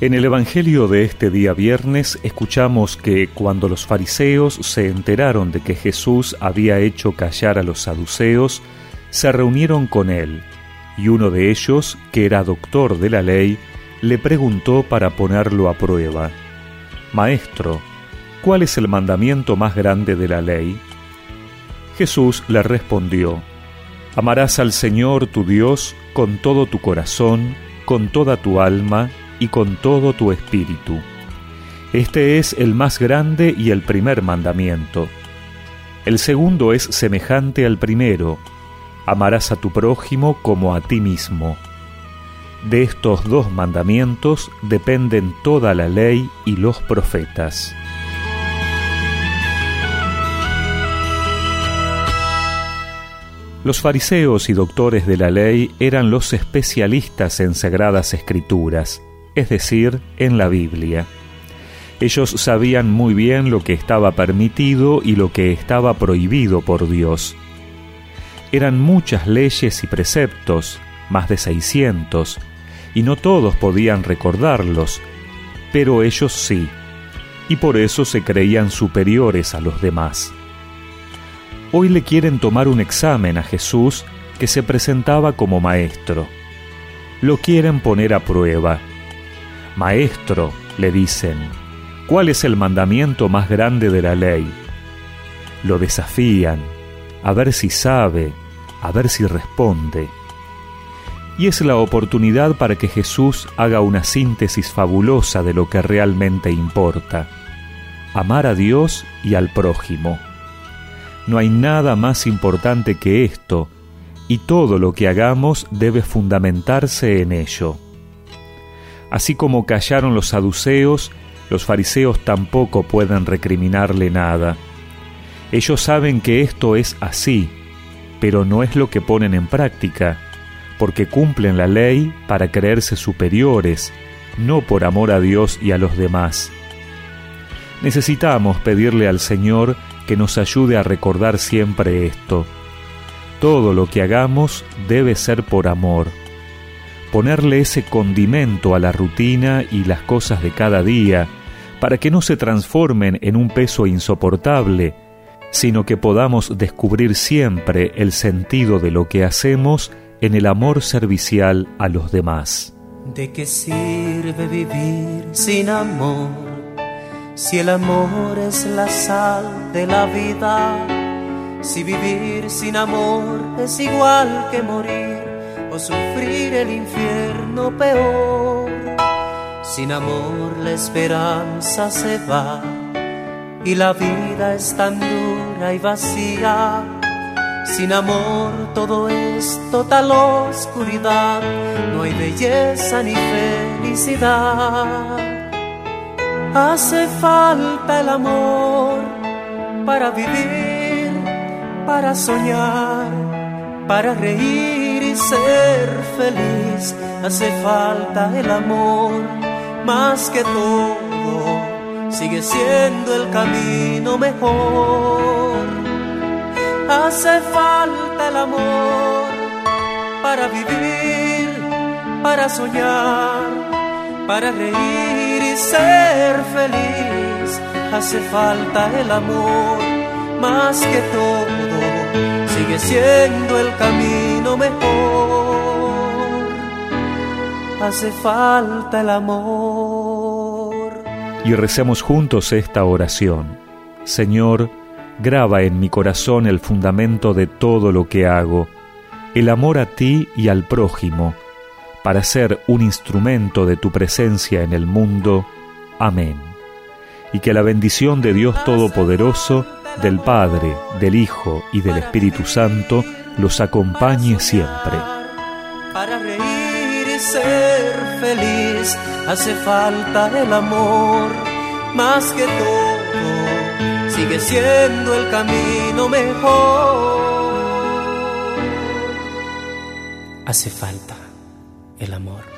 En el Evangelio de este día viernes escuchamos que cuando los fariseos se enteraron de que Jesús había hecho callar a los saduceos, se reunieron con él, y uno de ellos, que era doctor de la ley, le preguntó para ponerlo a prueba, Maestro, ¿cuál es el mandamiento más grande de la ley? Jesús le respondió, Amarás al Señor tu Dios con todo tu corazón, con toda tu alma, y con todo tu espíritu. Este es el más grande y el primer mandamiento. El segundo es semejante al primero, amarás a tu prójimo como a ti mismo. De estos dos mandamientos dependen toda la ley y los profetas. Los fariseos y doctores de la ley eran los especialistas en sagradas escrituras es decir, en la Biblia. Ellos sabían muy bien lo que estaba permitido y lo que estaba prohibido por Dios. Eran muchas leyes y preceptos, más de 600, y no todos podían recordarlos, pero ellos sí, y por eso se creían superiores a los demás. Hoy le quieren tomar un examen a Jesús que se presentaba como maestro. Lo quieren poner a prueba Maestro, le dicen, ¿cuál es el mandamiento más grande de la ley? Lo desafían, a ver si sabe, a ver si responde. Y es la oportunidad para que Jesús haga una síntesis fabulosa de lo que realmente importa, amar a Dios y al prójimo. No hay nada más importante que esto, y todo lo que hagamos debe fundamentarse en ello. Así como callaron los saduceos, los fariseos tampoco pueden recriminarle nada. Ellos saben que esto es así, pero no es lo que ponen en práctica, porque cumplen la ley para creerse superiores, no por amor a Dios y a los demás. Necesitamos pedirle al Señor que nos ayude a recordar siempre esto. Todo lo que hagamos debe ser por amor ponerle ese condimento a la rutina y las cosas de cada día, para que no se transformen en un peso insoportable, sino que podamos descubrir siempre el sentido de lo que hacemos en el amor servicial a los demás. ¿De qué sirve vivir sin amor? Si el amor es la sal de la vida, si vivir sin amor es igual que morir o sufrir el infierno peor. Sin amor la esperanza se va y la vida es tan dura y vacía. Sin amor todo es total oscuridad, no hay belleza ni felicidad. Hace falta el amor para vivir, para soñar, para reír ser feliz. Hace falta el amor más que todo. Sigue siendo el camino mejor. Hace falta el amor para vivir para soñar para reír y ser feliz. Hace falta el amor más que todo. Sigue siendo el camino mejor. Hace falta el amor. Y recemos juntos esta oración. Señor, graba en mi corazón el fundamento de todo lo que hago, el amor a ti y al prójimo, para ser un instrumento de tu presencia en el mundo. Amén. Y que la bendición de Dios Todopoderoso, del Padre, del Hijo y del Espíritu Santo los acompañe siempre. Ser feliz hace falta el amor, más que todo, sigue siendo el camino mejor. Hace falta el amor.